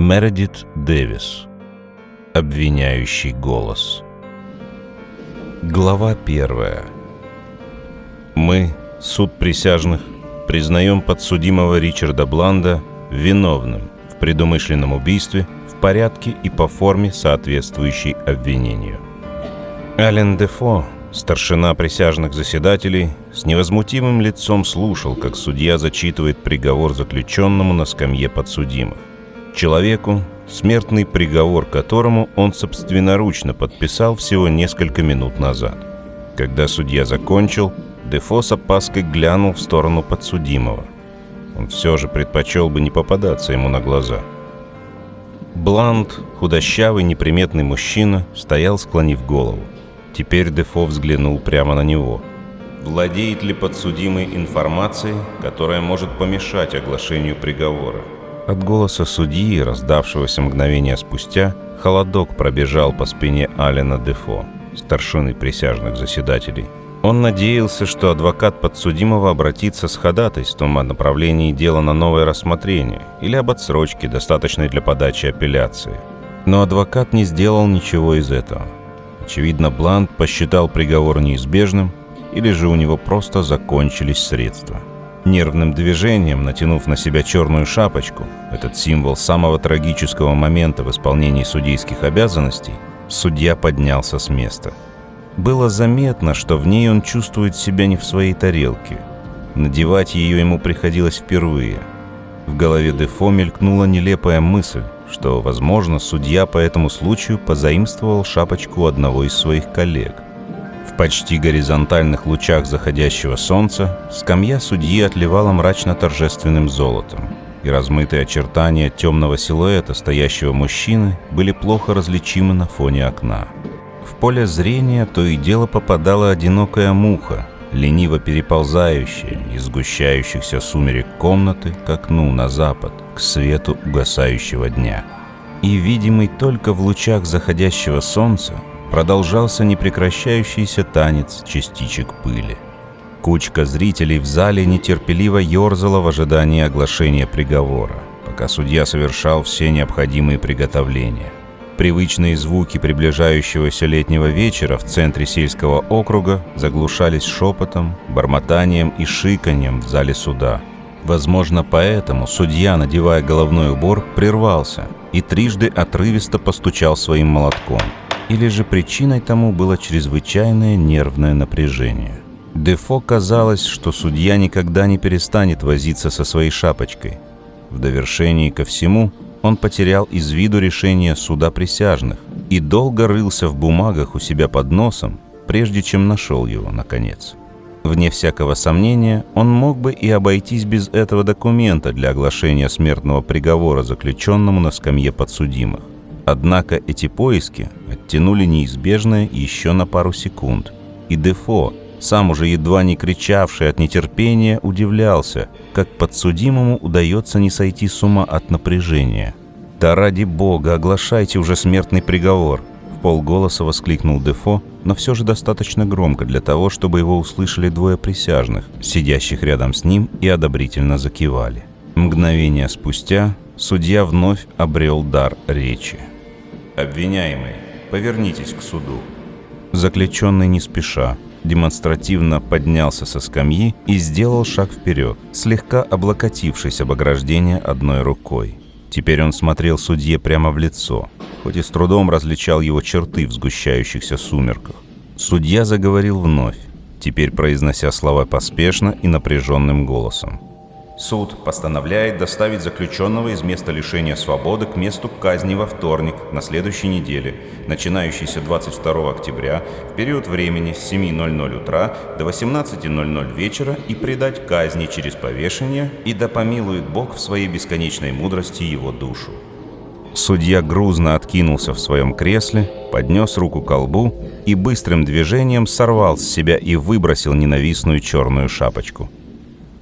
Мередит Дэвис. Обвиняющий голос. Глава первая. Мы, суд присяжных, признаем подсудимого Ричарда Бланда виновным в предумышленном убийстве в порядке и по форме, соответствующей обвинению. Ален Дефо, старшина присяжных заседателей, с невозмутимым лицом слушал, как судья зачитывает приговор заключенному на скамье подсудимых. Человеку, смертный приговор которому он собственноручно подписал всего несколько минут назад. Когда судья закончил, Дефо с опаской глянул в сторону подсудимого. Он все же предпочел бы не попадаться ему на глаза. Бланд, худощавый, неприметный мужчина, стоял, склонив голову. Теперь Дефо взглянул прямо на него. Владеет ли подсудимый информацией, которая может помешать оглашению приговора? От голоса судьи, раздавшегося мгновение спустя, холодок пробежал по спине Алина Дефо, старшины присяжных заседателей. Он надеялся, что адвокат подсудимого обратится с ходатайством о направлении дела на новое рассмотрение или об отсрочке, достаточной для подачи апелляции. Но адвокат не сделал ничего из этого. Очевидно, Блант посчитал приговор неизбежным, или же у него просто закончились средства. Нервным движением, натянув на себя черную шапочку, этот символ самого трагического момента в исполнении судейских обязанностей, судья поднялся с места. Было заметно, что в ней он чувствует себя не в своей тарелке. Надевать ее ему приходилось впервые. В голове Дефо мелькнула нелепая мысль, что, возможно, судья по этому случаю позаимствовал шапочку одного из своих коллег почти горизонтальных лучах заходящего солнца скамья судьи отливала мрачно-торжественным золотом, и размытые очертания темного силуэта стоящего мужчины были плохо различимы на фоне окна. В поле зрения то и дело попадала одинокая муха, лениво переползающая из сгущающихся сумерек комнаты к окну на запад, к свету угасающего дня. И видимый только в лучах заходящего солнца, продолжался непрекращающийся танец частичек пыли. Кучка зрителей в зале нетерпеливо ерзала в ожидании оглашения приговора, пока судья совершал все необходимые приготовления. Привычные звуки приближающегося летнего вечера в центре сельского округа заглушались шепотом, бормотанием и шиканьем в зале суда. Возможно, поэтому судья, надевая головной убор, прервался и трижды отрывисто постучал своим молотком – или же причиной тому было чрезвычайное нервное напряжение. Дефо казалось, что судья никогда не перестанет возиться со своей шапочкой. В довершении ко всему он потерял из виду решение суда присяжных и долго рылся в бумагах у себя под носом, прежде чем нашел его, наконец. Вне всякого сомнения, он мог бы и обойтись без этого документа для оглашения смертного приговора заключенному на скамье подсудимых. Однако эти поиски оттянули неизбежное еще на пару секунд. И Дефо, сам уже едва не кричавший от нетерпения, удивлялся, как подсудимому удается не сойти с ума от напряжения. «Да ради бога, оглашайте уже смертный приговор!» В полголоса воскликнул Дефо, но все же достаточно громко для того, чтобы его услышали двое присяжных, сидящих рядом с ним и одобрительно закивали. Мгновение спустя судья вновь обрел дар речи. «Обвиняемый, повернитесь к суду». Заключенный не спеша, демонстративно поднялся со скамьи и сделал шаг вперед, слегка облокотившись об ограждение одной рукой. Теперь он смотрел судье прямо в лицо, хоть и с трудом различал его черты в сгущающихся сумерках. Судья заговорил вновь, теперь произнося слова поспешно и напряженным голосом. Суд постановляет доставить заключенного из места лишения свободы к месту казни во вторник на следующей неделе, начинающийся 22 октября, в период времени с 7.00 утра до 18.00 вечера и предать казни через повешение, и да помилует Бог в своей бесконечной мудрости его душу. Судья грузно откинулся в своем кресле, поднес руку к колбу и быстрым движением сорвал с себя и выбросил ненавистную черную шапочку –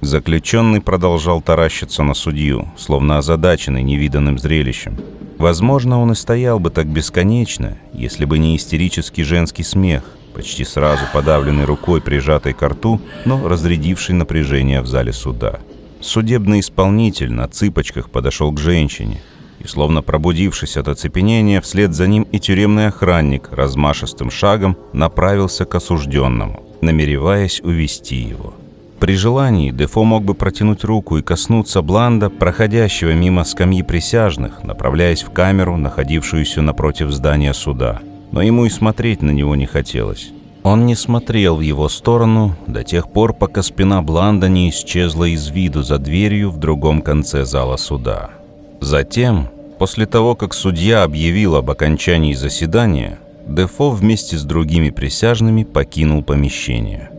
Заключенный продолжал таращиться на судью, словно озадаченный невиданным зрелищем. Возможно, он и стоял бы так бесконечно, если бы не истерический женский смех, почти сразу подавленный рукой, прижатой к рту, но разрядивший напряжение в зале суда. Судебный исполнитель на цыпочках подошел к женщине. и, словно пробудившись от оцепенения, вслед за ним и тюремный охранник размашистым шагом направился к осужденному, намереваясь увести его. При желании Дефо мог бы протянуть руку и коснуться Бланда, проходящего мимо скамьи присяжных, направляясь в камеру, находившуюся напротив здания суда. Но ему и смотреть на него не хотелось. Он не смотрел в его сторону до тех пор, пока спина Бланда не исчезла из виду за дверью в другом конце зала суда. Затем, после того, как судья объявил об окончании заседания, Дефо вместе с другими присяжными покинул помещение –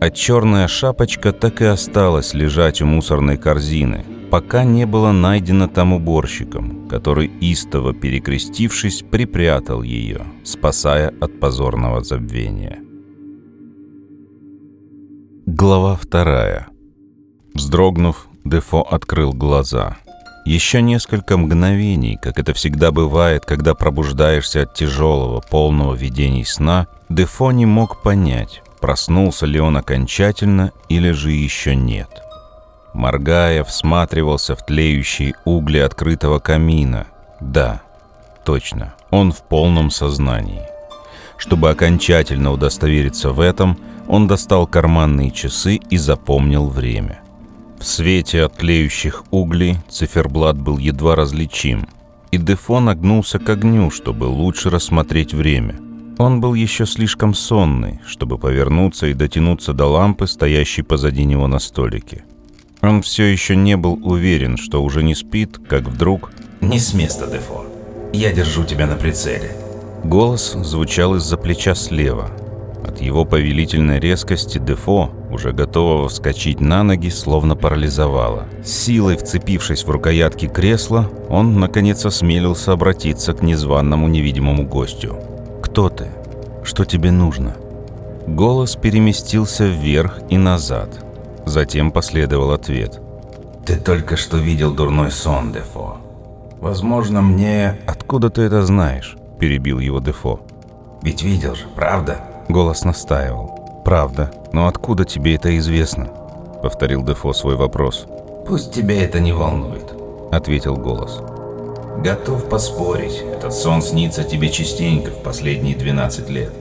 а черная шапочка так и осталась лежать у мусорной корзины, пока не было найдено там уборщиком, который, истово перекрестившись, припрятал ее, спасая от позорного забвения. Глава вторая. Вздрогнув, Дефо открыл глаза. Еще несколько мгновений, как это всегда бывает, когда пробуждаешься от тяжелого, полного видений сна, Дефо не мог понять, проснулся ли он окончательно или же еще нет. Моргая, всматривался в тлеющие угли открытого камина. Да, точно, он в полном сознании. Чтобы окончательно удостовериться в этом, он достал карманные часы и запомнил время. В свете от тлеющих углей циферблат был едва различим, и Дефо нагнулся к огню, чтобы лучше рассмотреть время – он был еще слишком сонный, чтобы повернуться и дотянуться до лампы, стоящей позади него на столике. Он все еще не был уверен, что уже не спит, как вдруг... «Не с места, Дефо. Я держу тебя на прицеле». Голос звучал из-за плеча слева. От его повелительной резкости Дефо, уже готового вскочить на ноги, словно парализовало. силой вцепившись в рукоятки кресла, он, наконец, осмелился обратиться к незваному невидимому гостю. «Кто ты? Что тебе нужно?» Голос переместился вверх и назад. Затем последовал ответ. «Ты только что видел дурной сон, Дефо. Возможно, мне...» «Откуда ты это знаешь?» – перебил его Дефо. «Ведь видел же, правда?» Голос настаивал. «Правда. Но откуда тебе это известно?» – повторил Дефо свой вопрос. «Пусть тебя это не волнует», – ответил голос. Готов поспорить, этот сон снится тебе частенько в последние 12 лет.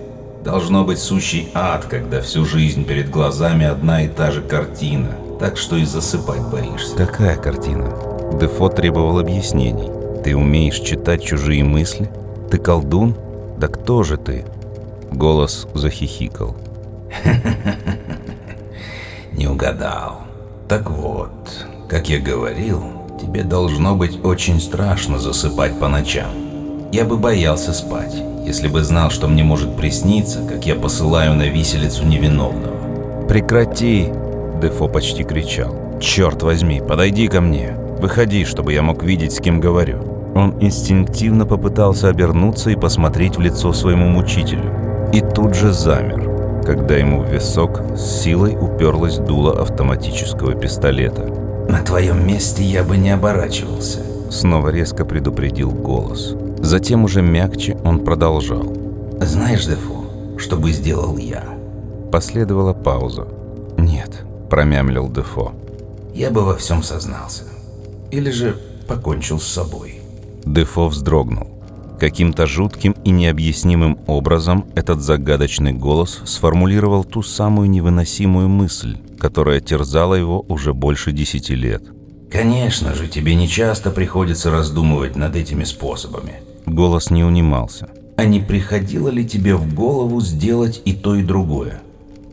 Должно быть сущий ад, когда всю жизнь перед глазами одна и та же картина, так что и засыпать боишься. Какая картина? Дефо требовал объяснений. Ты умеешь читать чужие мысли? Ты колдун? Да кто же ты? Голос захихикал. Не угадал. Так вот, как я говорил, Тебе должно быть очень страшно засыпать по ночам. Я бы боялся спать, если бы знал, что мне может присниться, как я посылаю на виселицу невиновного. «Прекрати!» – Дефо почти кричал. «Черт возьми, подойди ко мне! Выходи, чтобы я мог видеть, с кем говорю!» Он инстинктивно попытался обернуться и посмотреть в лицо своему мучителю. И тут же замер, когда ему в висок с силой уперлась дуло автоматического пистолета – «На твоем месте я бы не оборачивался», — снова резко предупредил голос. Затем уже мягче он продолжал. «Знаешь, Дефо, что бы сделал я?» Последовала пауза. «Нет», — промямлил Дефо. «Я бы во всем сознался. Или же покончил с собой». Дефо вздрогнул. Каким-то жутким и необъяснимым образом этот загадочный голос сформулировал ту самую невыносимую мысль, которая терзала его уже больше десяти лет. «Конечно же, тебе не часто приходится раздумывать над этими способами». Голос не унимался. «А не приходило ли тебе в голову сделать и то, и другое?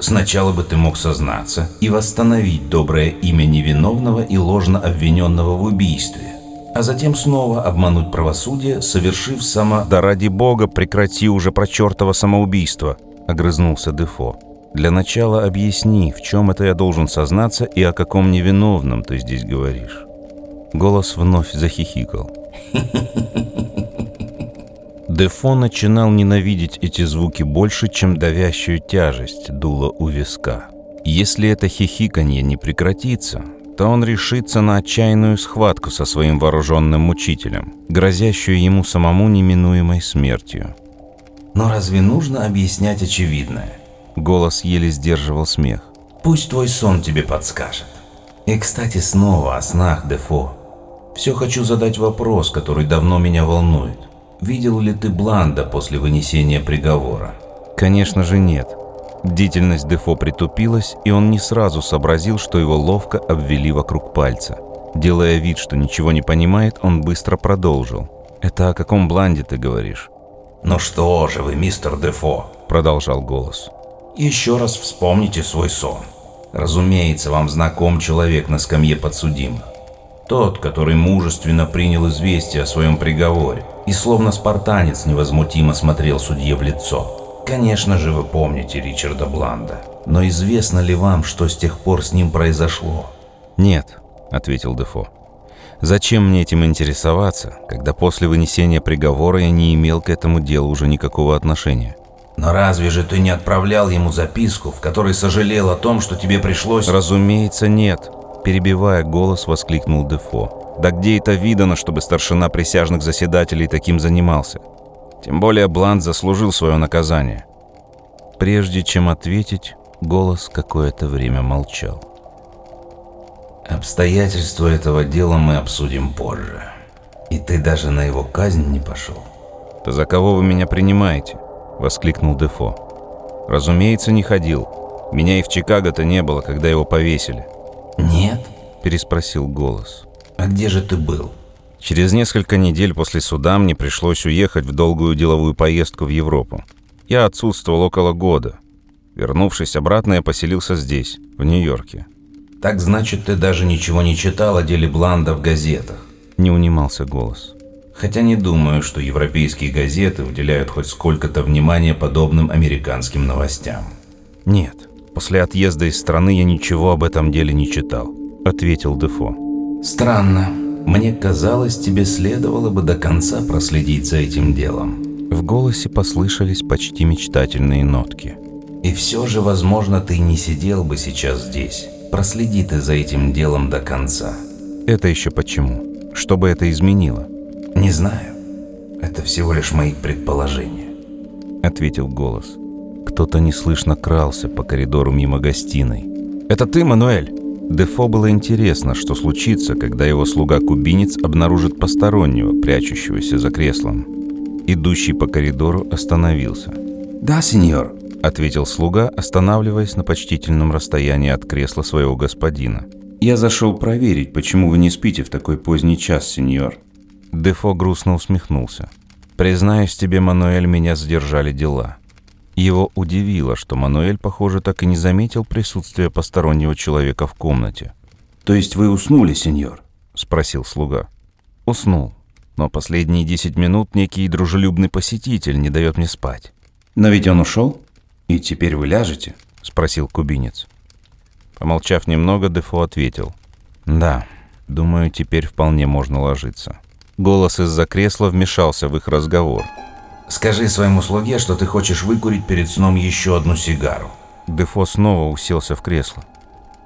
Сначала бы ты мог сознаться и восстановить доброе имя невиновного и ложно обвиненного в убийстве, а затем снова обмануть правосудие, совершив само... «Да ради бога, прекрати уже про чертово самоубийство!» — огрызнулся Дефо. «Для начала объясни, в чем это я должен сознаться и о каком невиновном ты здесь говоришь». Голос вновь захихикал. Дефо начинал ненавидеть эти звуки больше, чем давящую тяжесть дула у виска. Если это хихиканье не прекратится, то он решится на отчаянную схватку со своим вооруженным мучителем, грозящую ему самому неминуемой смертью. «Но разве нужно объяснять очевидное?» Голос еле сдерживал смех. «Пусть твой сон тебе подскажет. И, кстати, снова о снах, Дефо. Все хочу задать вопрос, который давно меня волнует. Видел ли ты Бланда после вынесения приговора? Конечно же нет. Бдительность Дефо притупилась, и он не сразу сообразил, что его ловко обвели вокруг пальца. Делая вид, что ничего не понимает, он быстро продолжил. «Это о каком бланде ты говоришь?» «Ну что же вы, мистер Дефо?» – продолжал голос. «Еще раз вспомните свой сон. Разумеется, вам знаком человек на скамье подсудимых. Тот, который мужественно принял известие о своем приговоре и словно спартанец невозмутимо смотрел судье в лицо. Конечно же, вы помните Ричарда Бланда. Но известно ли вам, что с тех пор с ним произошло? Нет, ответил Дефо. Зачем мне этим интересоваться, когда после вынесения приговора я не имел к этому делу уже никакого отношения? Но разве же ты не отправлял ему записку, в которой сожалел о том, что тебе пришлось... Разумеется, нет. Перебивая голос, воскликнул Дефо. Да где это видано, чтобы старшина присяжных заседателей таким занимался? Тем более Блант заслужил свое наказание. Прежде чем ответить, голос какое-то время молчал. Обстоятельства этого дела мы обсудим позже. И ты даже на его казнь не пошел. «Да за кого вы меня принимаете?» – воскликнул Дефо. «Разумеется, не ходил. Меня и в Чикаго-то не было, когда его повесили». «Нет?» – переспросил голос. «А где же ты был?» Через несколько недель после суда мне пришлось уехать в долгую деловую поездку в Европу. Я отсутствовал около года. Вернувшись обратно, я поселился здесь, в Нью-Йорке. «Так значит, ты даже ничего не читал о деле Бланда в газетах?» Не унимался голос. Хотя не думаю, что европейские газеты уделяют хоть сколько-то внимания подобным американским новостям. «Нет, после отъезда из страны я ничего об этом деле не читал», — ответил Дефо. «Странно. Мне казалось, тебе следовало бы до конца проследить за этим делом». В голосе послышались почти мечтательные нотки. «И все же, возможно, ты не сидел бы сейчас здесь. Проследи ты за этим делом до конца». «Это еще почему? Что бы это изменило?» «Не знаю. Это всего лишь мои предположения», — ответил голос. Кто-то неслышно крался по коридору мимо гостиной. «Это ты, Мануэль?» Дефо было интересно, что случится, когда его слуга-кубинец обнаружит постороннего, прячущегося за креслом. Идущий по коридору остановился. «Да, сеньор», — ответил слуга, останавливаясь на почтительном расстоянии от кресла своего господина. «Я зашел проверить, почему вы не спите в такой поздний час, сеньор». Дефо грустно усмехнулся. «Признаюсь тебе, Мануэль, меня задержали дела. Его удивило, что Мануэль, похоже, так и не заметил присутствия постороннего человека в комнате. «То есть вы уснули, сеньор?» — спросил слуга. «Уснул. Но последние десять минут некий дружелюбный посетитель не дает мне спать». «Но ведь он ушел? И теперь вы ляжете?» — спросил кубинец. Помолчав немного, Дефо ответил. «Да, думаю, теперь вполне можно ложиться». Голос из-за кресла вмешался в их разговор — Скажи своему слуге, что ты хочешь выкурить перед сном еще одну сигару. Дефо снова уселся в кресло.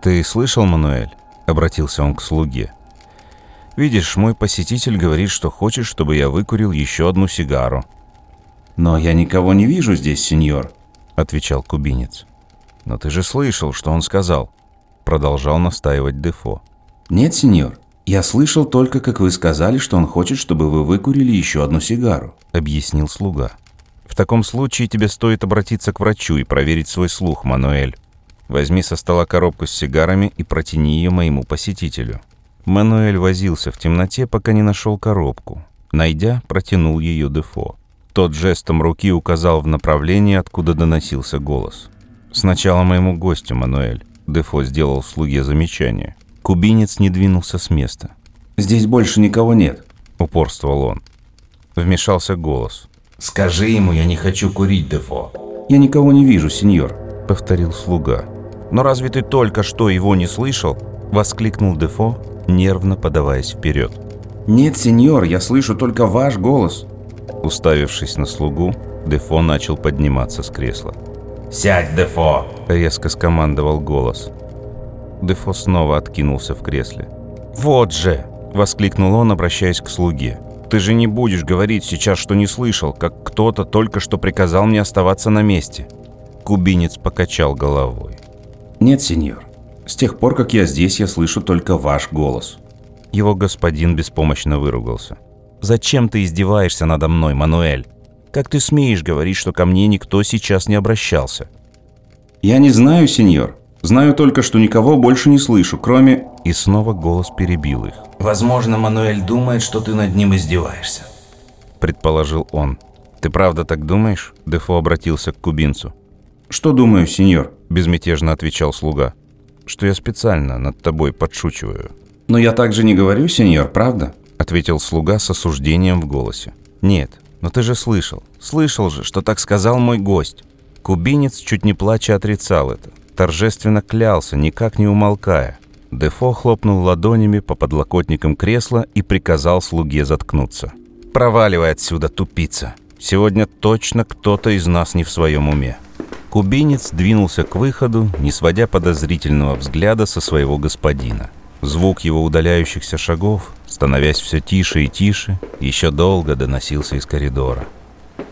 «Ты слышал, Мануэль?» — обратился он к слуге. «Видишь, мой посетитель говорит, что хочет, чтобы я выкурил еще одну сигару». «Но я никого не вижу здесь, сеньор», — отвечал кубинец. «Но ты же слышал, что он сказал», — продолжал настаивать Дефо. «Нет, сеньор, «Я слышал только, как вы сказали, что он хочет, чтобы вы выкурили еще одну сигару», — объяснил слуга. «В таком случае тебе стоит обратиться к врачу и проверить свой слух, Мануэль. Возьми со стола коробку с сигарами и протяни ее моему посетителю». Мануэль возился в темноте, пока не нашел коробку. Найдя, протянул ее Дефо. Тот жестом руки указал в направлении, откуда доносился голос. «Сначала моему гостю, Мануэль», — Дефо сделал слуге замечание. Кубинец не двинулся с места. «Здесь больше никого нет», — упорствовал он. Вмешался голос. «Скажи ему, я не хочу курить, Дефо». «Я никого не вижу, сеньор», — повторил слуга. «Но разве ты только что его не слышал?» — воскликнул Дефо, нервно подаваясь вперед. «Нет, сеньор, я слышу только ваш голос». Уставившись на слугу, Дефо начал подниматься с кресла. «Сядь, Дефо!» — резко скомандовал голос. Дефо снова откинулся в кресле. «Вот же!» – воскликнул он, обращаясь к слуге. «Ты же не будешь говорить сейчас, что не слышал, как кто-то только что приказал мне оставаться на месте». Кубинец покачал головой. «Нет, сеньор. С тех пор, как я здесь, я слышу только ваш голос». Его господин беспомощно выругался. «Зачем ты издеваешься надо мной, Мануэль? Как ты смеешь говорить, что ко мне никто сейчас не обращался?» «Я не знаю, сеньор. Знаю только, что никого больше не слышу, кроме...» И снова голос перебил их. «Возможно, Мануэль думает, что ты над ним издеваешься», — предположил он. «Ты правда так думаешь?» Дефо обратился к кубинцу. «Что думаю, сеньор?» — безмятежно отвечал слуга. «Что я специально над тобой подшучиваю». «Но я также не говорю, сеньор, правда?» — ответил слуга с осуждением в голосе. «Нет, но ты же слышал. Слышал же, что так сказал мой гость». Кубинец, чуть не плача, отрицал это. Торжественно клялся, никак не умолкая. Дефо хлопнул ладонями по подлокотникам кресла и приказал слуге заткнуться. «Проваливай отсюда, тупица! Сегодня точно кто-то из нас не в своем уме». Кубинец двинулся к выходу, не сводя подозрительного взгляда со своего господина. Звук его удаляющихся шагов, становясь все тише и тише, еще долго доносился из коридора.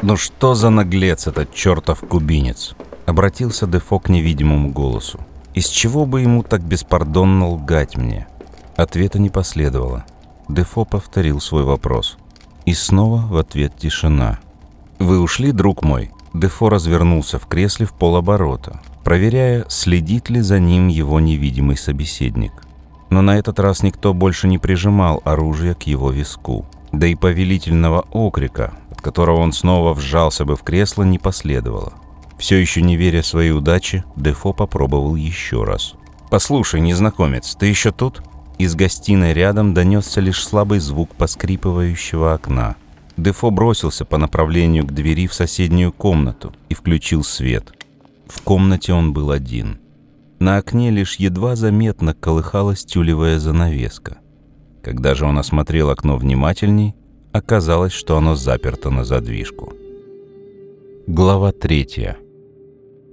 «Ну что за наглец этот чертов кубинец?» Обратился Дефо к невидимому голосу. «Из чего бы ему так беспардонно лгать мне?» Ответа не последовало. Дефо повторил свой вопрос. И снова в ответ тишина. «Вы ушли, друг мой?» Дефо развернулся в кресле в полоборота, проверяя, следит ли за ним его невидимый собеседник. Но на этот раз никто больше не прижимал оружие к его виску. Да и повелительного окрика, от которого он снова вжался бы в кресло, не последовало. Все еще не веря своей удаче, Дефо попробовал еще раз. «Послушай, незнакомец, ты еще тут?» Из гостиной рядом донесся лишь слабый звук поскрипывающего окна. Дефо бросился по направлению к двери в соседнюю комнату и включил свет. В комнате он был один. На окне лишь едва заметно колыхалась тюлевая занавеска. Когда же он осмотрел окно внимательней, оказалось, что оно заперто на задвижку. Глава третья.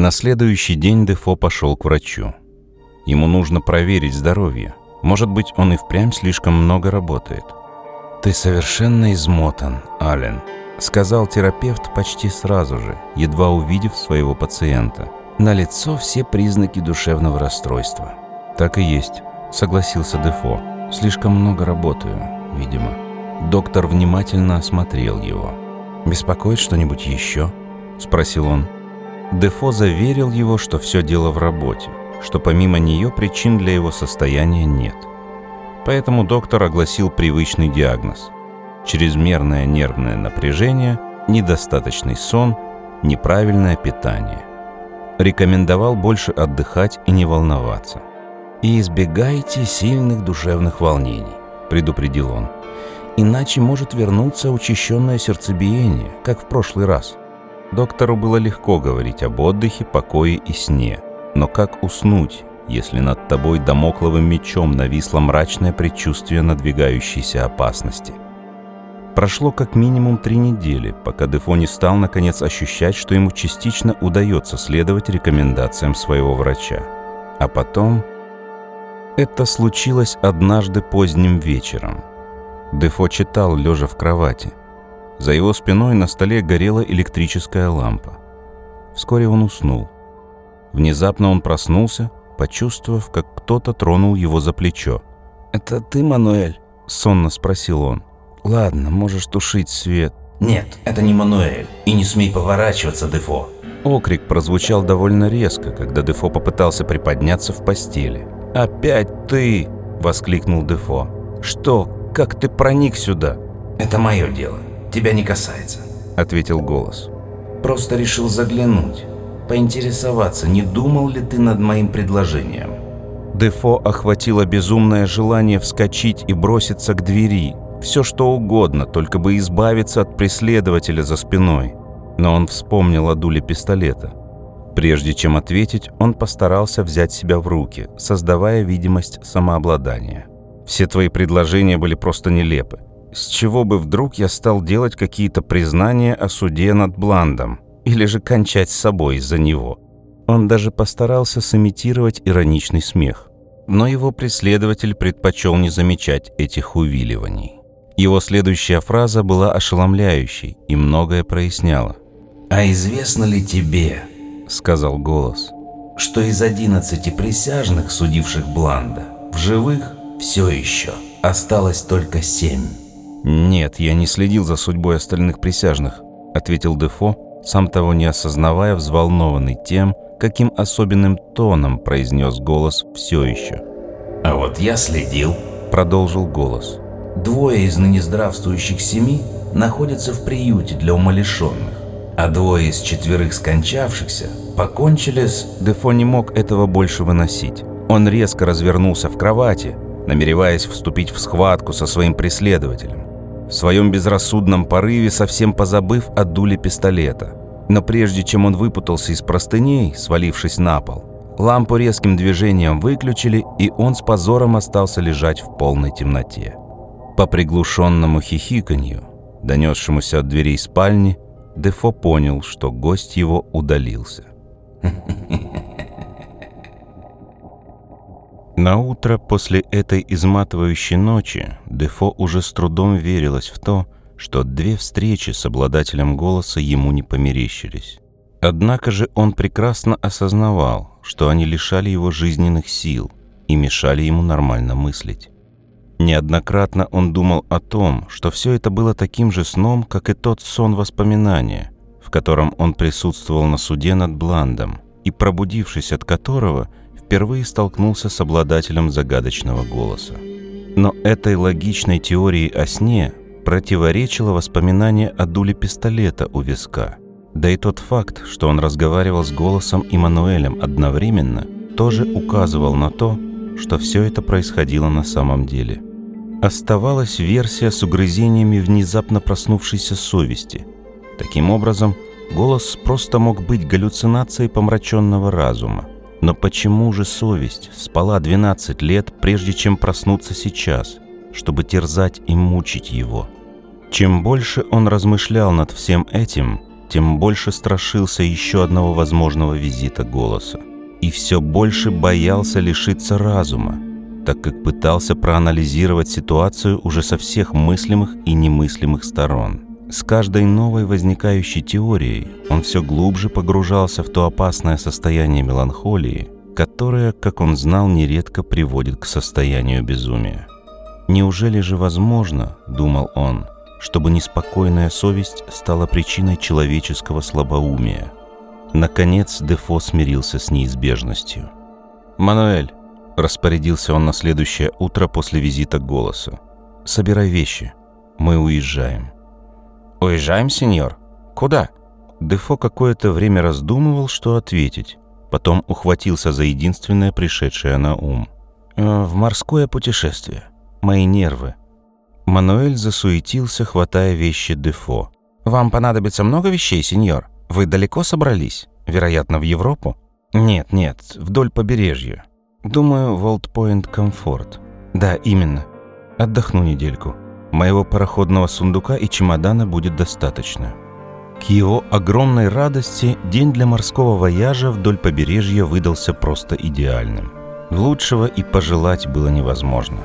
На следующий день Дефо пошел к врачу. Ему нужно проверить здоровье. Может быть, он и впрямь слишком много работает – «Ты совершенно измотан, Ален», — сказал терапевт почти сразу же, едва увидев своего пациента. На лицо все признаки душевного расстройства. «Так и есть», — согласился Дефо. «Слишком много работаю, видимо». Доктор внимательно осмотрел его. «Беспокоит что-нибудь еще?» — спросил он. Дефо заверил его, что все дело в работе, что помимо нее причин для его состояния нет. Поэтому доктор огласил привычный диагноз. Чрезмерное нервное напряжение, недостаточный сон, неправильное питание. Рекомендовал больше отдыхать и не волноваться. «И избегайте сильных душевных волнений», – предупредил он. «Иначе может вернуться учащенное сердцебиение, как в прошлый раз». Доктору было легко говорить об отдыхе, покое и сне. Но как уснуть, если над тобой домокловым мечом нависло мрачное предчувствие надвигающейся опасности. Прошло как минимум три недели, пока Дефо не стал наконец ощущать, что ему частично удается следовать рекомендациям своего врача. А потом... Это случилось однажды поздним вечером. Дефо читал, лежа в кровати. За его спиной на столе горела электрическая лампа. Вскоре он уснул. Внезапно он проснулся почувствовав, как кто-то тронул его за плечо. «Это ты, Мануэль?» — сонно спросил он. «Ладно, можешь тушить свет». «Нет, это не Мануэль. И не смей поворачиваться, Дефо». Окрик прозвучал довольно резко, когда Дефо попытался приподняться в постели. «Опять ты!» — воскликнул Дефо. «Что? Как ты проник сюда?» «Это мое дело. Тебя не касается», — ответил голос. «Просто решил заглянуть поинтересоваться, не думал ли ты над моим предложением?» Дефо охватило безумное желание вскочить и броситься к двери. Все что угодно, только бы избавиться от преследователя за спиной. Но он вспомнил о дуле пистолета. Прежде чем ответить, он постарался взять себя в руки, создавая видимость самообладания. «Все твои предложения были просто нелепы. С чего бы вдруг я стал делать какие-то признания о суде над Бландом?» или же кончать с собой из-за него. Он даже постарался сымитировать ироничный смех. Но его преследователь предпочел не замечать этих увиливаний. Его следующая фраза была ошеломляющей и многое проясняла. «А известно ли тебе, — сказал голос, — что из одиннадцати присяжных, судивших Бланда, в живых все еще осталось только семь. «Нет, я не следил за судьбой остальных присяжных», — ответил Дефо, сам того не осознавая, взволнованный тем, каким особенным тоном произнес голос «все еще». «А вот я следил», — продолжил голос. «Двое из ныне здравствующих семи находятся в приюте для умалишенных, а двое из четверых скончавшихся покончили с...» Дефо не мог этого больше выносить. Он резко развернулся в кровати, намереваясь вступить в схватку со своим преследователем. В своем безрассудном порыве, совсем позабыв о дуле пистолета. Но прежде чем он выпутался из простыней, свалившись на пол, лампу резким движением выключили, и он с позором остался лежать в полной темноте. По приглушенному хихиканью, донесшемуся от дверей спальни, Дефо понял, что гость его удалился. На утро после этой изматывающей ночи Дефо уже с трудом верилось в то, что две встречи с обладателем голоса ему не померещились. Однако же он прекрасно осознавал, что они лишали его жизненных сил и мешали ему нормально мыслить. Неоднократно он думал о том, что все это было таким же сном, как и тот сон воспоминания, в котором он присутствовал на суде над Бландом, и пробудившись от которого – впервые столкнулся с обладателем загадочного голоса. Но этой логичной теории о сне противоречило воспоминание о дуле пистолета у виска. Да и тот факт, что он разговаривал с голосом Иммануэлем одновременно, тоже указывал на то, что все это происходило на самом деле. Оставалась версия с угрызениями внезапно проснувшейся совести. Таким образом, голос просто мог быть галлюцинацией помраченного разума. Но почему же совесть спала 12 лет, прежде чем проснуться сейчас, чтобы терзать и мучить его? Чем больше он размышлял над всем этим, тем больше страшился еще одного возможного визита голоса. И все больше боялся лишиться разума, так как пытался проанализировать ситуацию уже со всех мыслимых и немыслимых сторон. С каждой новой возникающей теорией он все глубже погружался в то опасное состояние меланхолии, которое, как он знал, нередко приводит к состоянию безумия. Неужели же возможно, думал он, чтобы неспокойная совесть стала причиной человеческого слабоумия? Наконец Дефо смирился с неизбежностью. «Мануэль», — распорядился он на следующее утро после визита голоса, — «собирай вещи, мы уезжаем». «Уезжаем, сеньор? Куда?» Дефо какое-то время раздумывал, что ответить. Потом ухватился за единственное пришедшее на ум. «Э, «В морское путешествие. Мои нервы». Мануэль засуетился, хватая вещи Дефо. «Вам понадобится много вещей, сеньор? Вы далеко собрались? Вероятно, в Европу?» «Нет, нет, вдоль побережья. Думаю, Волтпойнт комфорт». «Да, именно. Отдохну недельку. Моего пароходного сундука и чемодана будет достаточно. К его огромной радости день для морского вояжа вдоль побережья выдался просто идеальным. Лучшего и пожелать было невозможно.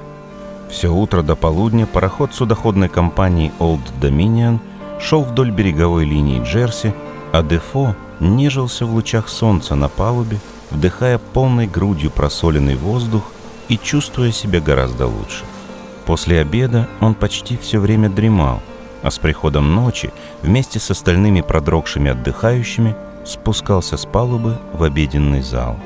Все утро до полудня пароход судоходной компании Old Dominion шел вдоль береговой линии Джерси, а Дефо нежился в лучах солнца на палубе, вдыхая полной грудью просоленный воздух и чувствуя себя гораздо лучше. После обеда он почти все время дремал, а с приходом ночи вместе с остальными продрогшими отдыхающими спускался с палубы в обеденный зал.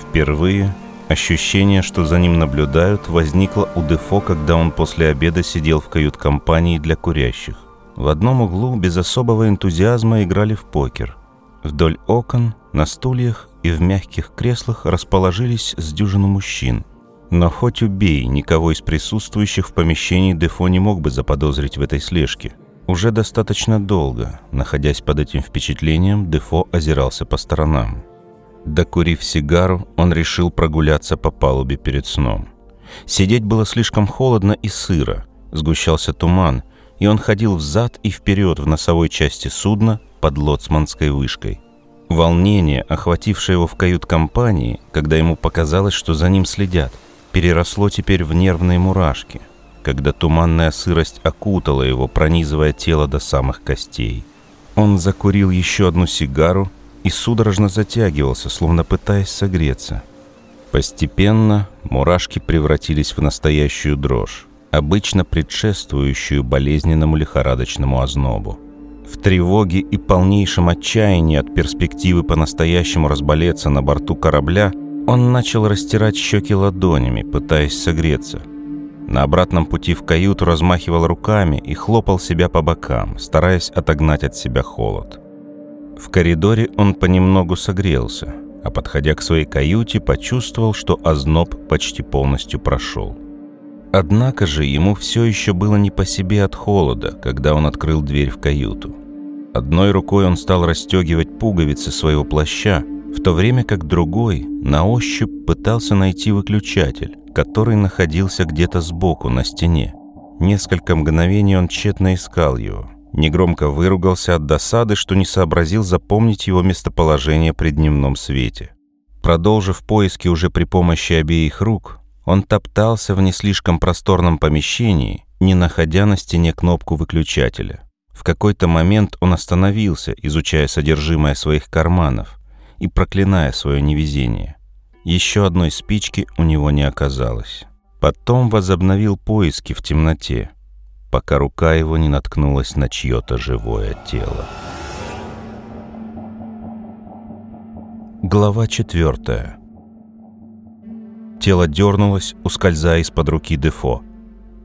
Впервые ощущение, что за ним наблюдают, возникло у Дефо, когда он после обеда сидел в кают-компании для курящих. В одном углу без особого энтузиазма играли в покер. Вдоль окон, на стульях и в мягких креслах расположились с дюжину мужчин, но хоть убей, никого из присутствующих в помещении Дефо не мог бы заподозрить в этой слежке. Уже достаточно долго, находясь под этим впечатлением, Дефо озирался по сторонам. Докурив сигару, он решил прогуляться по палубе перед сном. Сидеть было слишком холодно и сыро, сгущался туман, и он ходил взад и вперед в носовой части судна под лоцманской вышкой. Волнение, охватившее его в кают-компании, когда ему показалось, что за ним следят – переросло теперь в нервные мурашки, когда туманная сырость окутала его, пронизывая тело до самых костей. Он закурил еще одну сигару и судорожно затягивался, словно пытаясь согреться. Постепенно мурашки превратились в настоящую дрожь, обычно предшествующую болезненному лихорадочному ознобу. В тревоге и полнейшем отчаянии от перспективы по-настоящему разболеться на борту корабля, он начал растирать щеки ладонями, пытаясь согреться. На обратном пути в каюту размахивал руками и хлопал себя по бокам, стараясь отогнать от себя холод. В коридоре он понемногу согрелся, а подходя к своей каюте, почувствовал, что озноб почти полностью прошел. Однако же ему все еще было не по себе от холода, когда он открыл дверь в каюту. Одной рукой он стал расстегивать пуговицы своего плаща, в то время как другой на ощупь пытался найти выключатель, который находился где-то сбоку на стене. Несколько мгновений он тщетно искал его. Негромко выругался от досады, что не сообразил запомнить его местоположение при дневном свете. Продолжив поиски уже при помощи обеих рук, он топтался в не слишком просторном помещении, не находя на стене кнопку выключателя. В какой-то момент он остановился, изучая содержимое своих карманов и проклиная свое невезение. Еще одной спички у него не оказалось. Потом возобновил поиски в темноте, пока рука его не наткнулась на чье-то живое тело. Глава четвертая. Тело дернулось, ускользая из-под руки Дефо.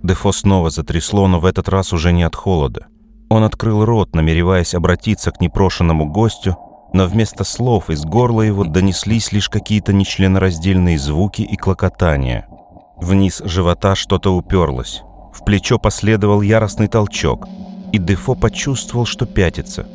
Дефо снова затрясло, но в этот раз уже не от холода. Он открыл рот, намереваясь обратиться к непрошенному гостю, но вместо слов из горла его донеслись лишь какие-то нечленораздельные звуки и клокотания. Вниз живота что-то уперлось. В плечо последовал яростный толчок, и Дефо почувствовал, что пятится.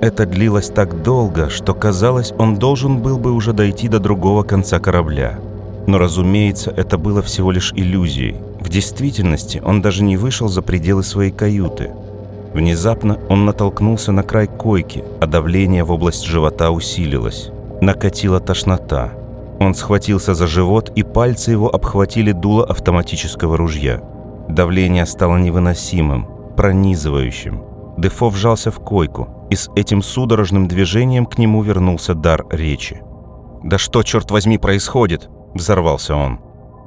Это длилось так долго, что казалось, он должен был бы уже дойти до другого конца корабля. Но, разумеется, это было всего лишь иллюзией. В действительности он даже не вышел за пределы своей каюты – Внезапно он натолкнулся на край койки, а давление в область живота усилилось. Накатила тошнота. Он схватился за живот, и пальцы его обхватили дуло автоматического ружья. Давление стало невыносимым, пронизывающим. Дефо вжался в койку, и с этим судорожным движением к нему вернулся дар речи. «Да что, черт возьми, происходит?» – взорвался он.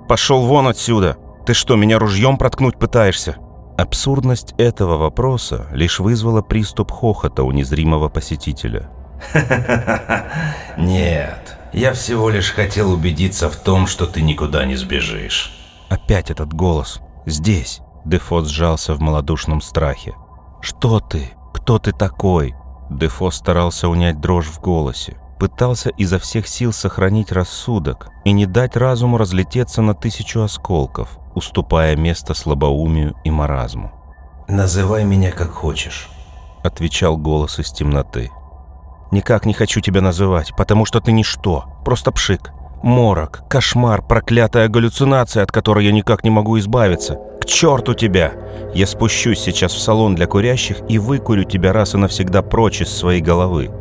«Пошел вон отсюда! Ты что, меня ружьем проткнуть пытаешься?» Абсурдность этого вопроса лишь вызвала приступ хохота у незримого посетителя. Нет, я всего лишь хотел убедиться в том, что ты никуда не сбежишь. Опять этот голос. Здесь. Дефо сжался в малодушном страхе. «Что ты? Кто ты такой?» Дефо старался унять дрожь в голосе. Пытался изо всех сил сохранить рассудок и не дать разуму разлететься на тысячу осколков уступая место слабоумию и маразму. «Называй меня как хочешь», — отвечал голос из темноты. «Никак не хочу тебя называть, потому что ты ничто, просто пшик. Морок, кошмар, проклятая галлюцинация, от которой я никак не могу избавиться. К черту тебя! Я спущусь сейчас в салон для курящих и выкурю тебя раз и навсегда прочь из своей головы.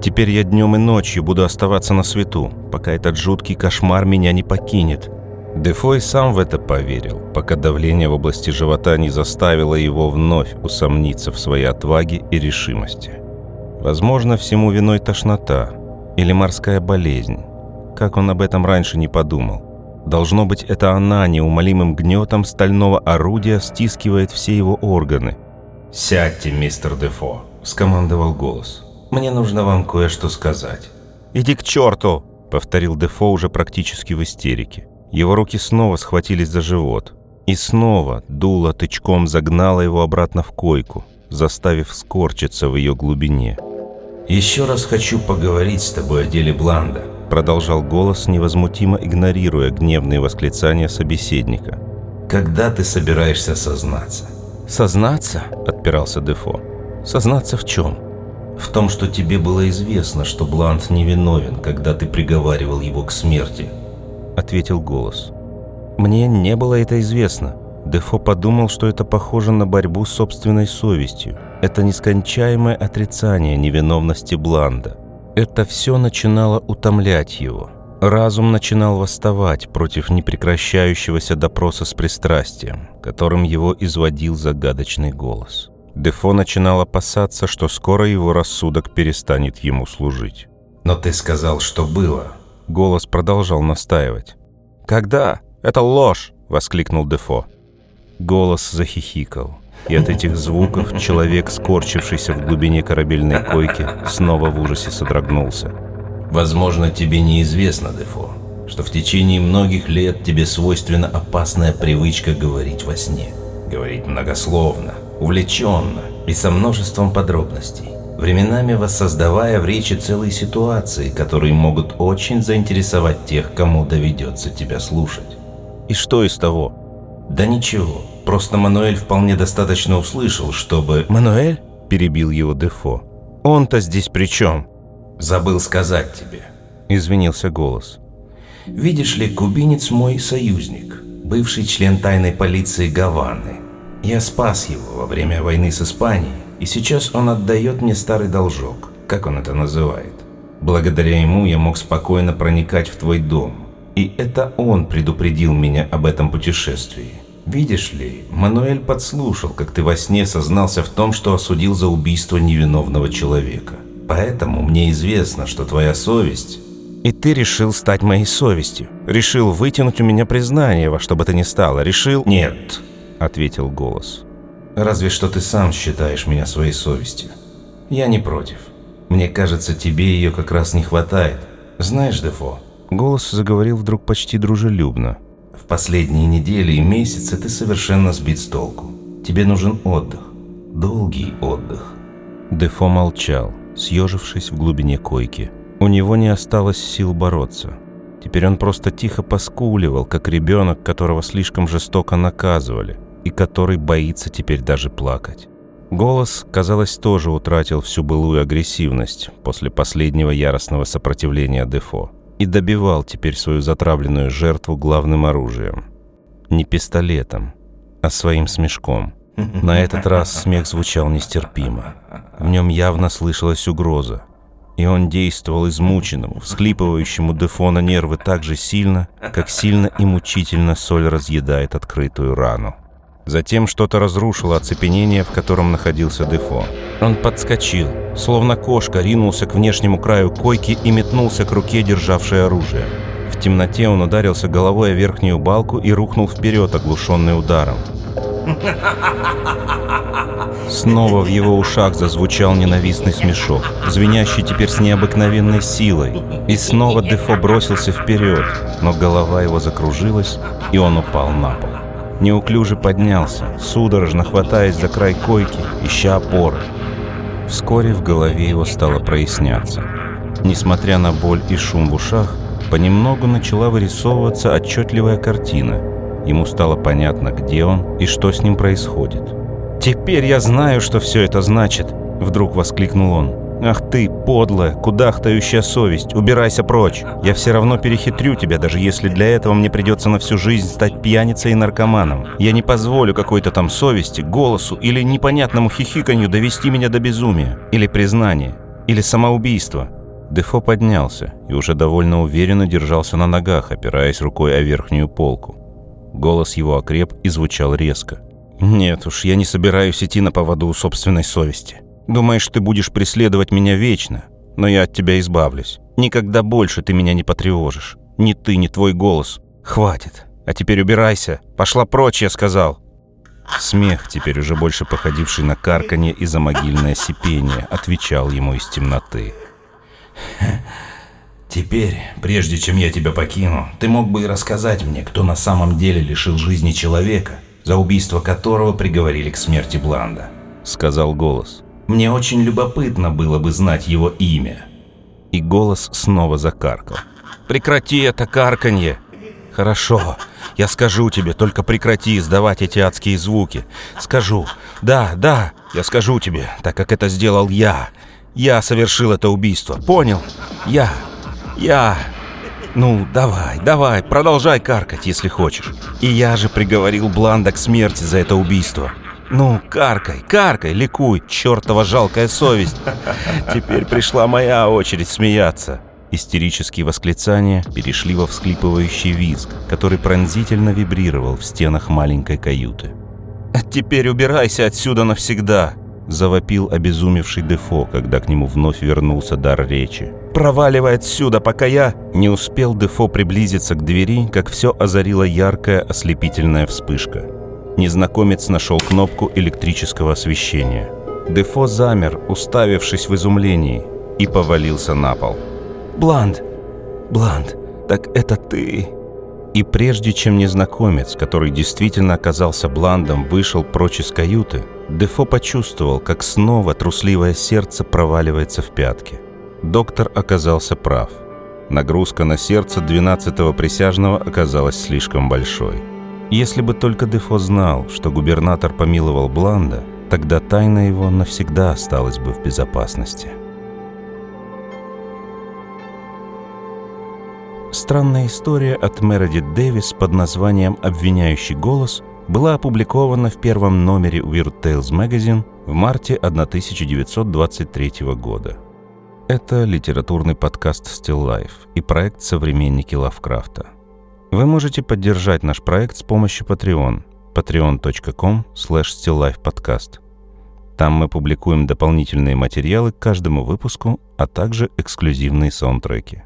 Теперь я днем и ночью буду оставаться на свету, пока этот жуткий кошмар меня не покинет. Дефо и сам в это поверил, пока давление в области живота не заставило его вновь усомниться в своей отваге и решимости. Возможно, всему виной тошнота или морская болезнь. Как он об этом раньше не подумал. Должно быть, это она неумолимым гнетом стального орудия стискивает все его органы. «Сядьте, мистер Дефо», — скомандовал голос. «Мне нужно вам кое-что сказать». «Иди к черту!» — повторил Дефо уже практически в истерике. Его руки снова схватились за живот. И снова дуло тычком загнало его обратно в койку, заставив скорчиться в ее глубине. «Еще раз хочу поговорить с тобой о деле Бланда», продолжал голос, невозмутимо игнорируя гневные восклицания собеседника. «Когда ты собираешься сознаться?» «Сознаться?» – отпирался Дефо. «Сознаться в чем?» «В том, что тебе было известно, что Бланд невиновен, когда ты приговаривал его к смерти», — ответил голос. «Мне не было это известно». Дефо подумал, что это похоже на борьбу с собственной совестью. Это нескончаемое отрицание невиновности Бланда. Это все начинало утомлять его. Разум начинал восставать против непрекращающегося допроса с пристрастием, которым его изводил загадочный голос. Дефо начинал опасаться, что скоро его рассудок перестанет ему служить. «Но ты сказал, что было. Голос продолжал настаивать. «Когда? Это ложь!» — воскликнул Дефо. Голос захихикал. И от этих звуков человек, скорчившийся в глубине корабельной койки, снова в ужасе содрогнулся. Возможно, тебе неизвестно, Дефо, что в течение многих лет тебе свойственна опасная привычка говорить во сне. Говорить многословно, увлеченно и со множеством подробностей. Временами воссоздавая в речи целые ситуации, которые могут очень заинтересовать тех, кому доведется тебя слушать. И что из того? Да ничего, просто Мануэль вполне достаточно услышал, чтобы... «Мануэль?» – перебил его Дефо. «Он-то здесь при чем?» Забыл сказать тебе. Извинился голос. Видишь ли, кубинец мой союзник, бывший член тайной полиции Гаваны. Я спас его во время войны с Испанией, и сейчас он отдает мне старый должок, как он это называет. Благодаря ему я мог спокойно проникать в твой дом, и это он предупредил меня об этом путешествии. Видишь ли, Мануэль подслушал, как ты во сне сознался в том, что осудил за убийство невиновного человека. Поэтому мне известно, что твоя совесть... И ты решил стать моей совестью. Решил вытянуть у меня признание во что бы то ни стало. Решил... Нет, ответил голос. Разве что ты сам считаешь меня своей совестью. Я не против. Мне кажется, тебе ее как раз не хватает. Знаешь, Дефо, Голос заговорил вдруг почти дружелюбно. В последние недели и месяцы ты совершенно сбит с толку. Тебе нужен отдых. Долгий отдых. Дефо молчал, съежившись в глубине койки. У него не осталось сил бороться. Теперь он просто тихо поскуливал, как ребенок, которого слишком жестоко наказывали, и который боится теперь даже плакать. Голос, казалось, тоже утратил всю былую агрессивность после последнего яростного сопротивления Дефо и добивал теперь свою затравленную жертву главным оружием. Не пистолетом, а своим смешком. На этот раз смех звучал нестерпимо. В нем явно слышалась угроза. И он действовал измученному, всхлипывающему Дефона нервы так же сильно, как сильно и мучительно соль разъедает открытую рану. Затем что-то разрушило оцепенение, в котором находился Дефо. Он подскочил, словно кошка, ринулся к внешнему краю койки и метнулся к руке, державшей оружие. В темноте он ударился головой о верхнюю балку и рухнул вперед, оглушенный ударом. Снова в его ушах зазвучал ненавистный смешок, звенящий теперь с необыкновенной силой. И снова Дефо бросился вперед, но голова его закружилась, и он упал на пол неуклюже поднялся, судорожно хватаясь за край койки, ища опоры. Вскоре в голове его стало проясняться. Несмотря на боль и шум в ушах, понемногу начала вырисовываться отчетливая картина. Ему стало понятно, где он и что с ним происходит. «Теперь я знаю, что все это значит!» — вдруг воскликнул он. «Ах ты, подлая, кудахтающая совесть, убирайся прочь! Я все равно перехитрю тебя, даже если для этого мне придется на всю жизнь стать пьяницей и наркоманом. Я не позволю какой-то там совести, голосу или непонятному хихиканью довести меня до безумия, или признания, или самоубийства». Дефо поднялся и уже довольно уверенно держался на ногах, опираясь рукой о верхнюю полку. Голос его окреп и звучал резко. «Нет уж, я не собираюсь идти на поводу у собственной совести. Думаешь, ты будешь преследовать меня вечно, но я от тебя избавлюсь. Никогда больше ты меня не потревожишь. Ни ты, ни твой голос. Хватит. А теперь убирайся. Пошла прочь, я сказал. Смех, теперь уже больше походивший на карканье и замогильное сипение, отвечал ему из темноты. Теперь, прежде чем я тебя покину, ты мог бы и рассказать мне, кто на самом деле лишил жизни человека, за убийство которого приговорили к смерти Бланда, сказал голос. Мне очень любопытно было бы знать его имя. И голос снова закаркал. «Прекрати это карканье!» «Хорошо, я скажу тебе, только прекрати издавать эти адские звуки. Скажу. Да, да, я скажу тебе, так как это сделал я. Я совершил это убийство. Понял? Я. Я. Ну, давай, давай, продолжай каркать, если хочешь. И я же приговорил Бланда к смерти за это убийство. Ну, каркай, каркай, ликуй, чертова жалкая совесть. Теперь пришла моя очередь смеяться. Истерические восклицания перешли во всхлипывающий визг, который пронзительно вибрировал в стенах маленькой каюты. «А теперь убирайся отсюда навсегда!» – завопил обезумевший Дефо, когда к нему вновь вернулся дар речи. Проваливай отсюда, пока я...» Не успел Дефо приблизиться к двери, как все озарила яркая ослепительная вспышка. Незнакомец нашел кнопку электрического освещения. Дефо замер, уставившись в изумлении, и повалился на пол. «Бланд! Бланд, так это ты!» И прежде чем незнакомец, который действительно оказался Бландом, вышел прочь из каюты, Дефо почувствовал, как снова трусливое сердце проваливается в пятки. Доктор оказался прав. Нагрузка на сердце 12-го присяжного оказалась слишком большой. Если бы только Дефо знал, что губернатор помиловал Бланда, тогда тайна его навсегда осталась бы в безопасности. Странная история от Мередит Дэвис под названием «Обвиняющий голос» была опубликована в первом номере Weird Tales Magazine в марте 1923 года. Это литературный подкаст Still Life и проект «Современники Лавкрафта». Вы можете поддержать наш проект с помощью Patreon patreon.com stillifepodcast. Там мы публикуем дополнительные материалы к каждому выпуску, а также эксклюзивные саундтреки.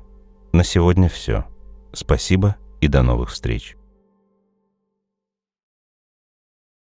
На сегодня все. Спасибо и до новых встреч.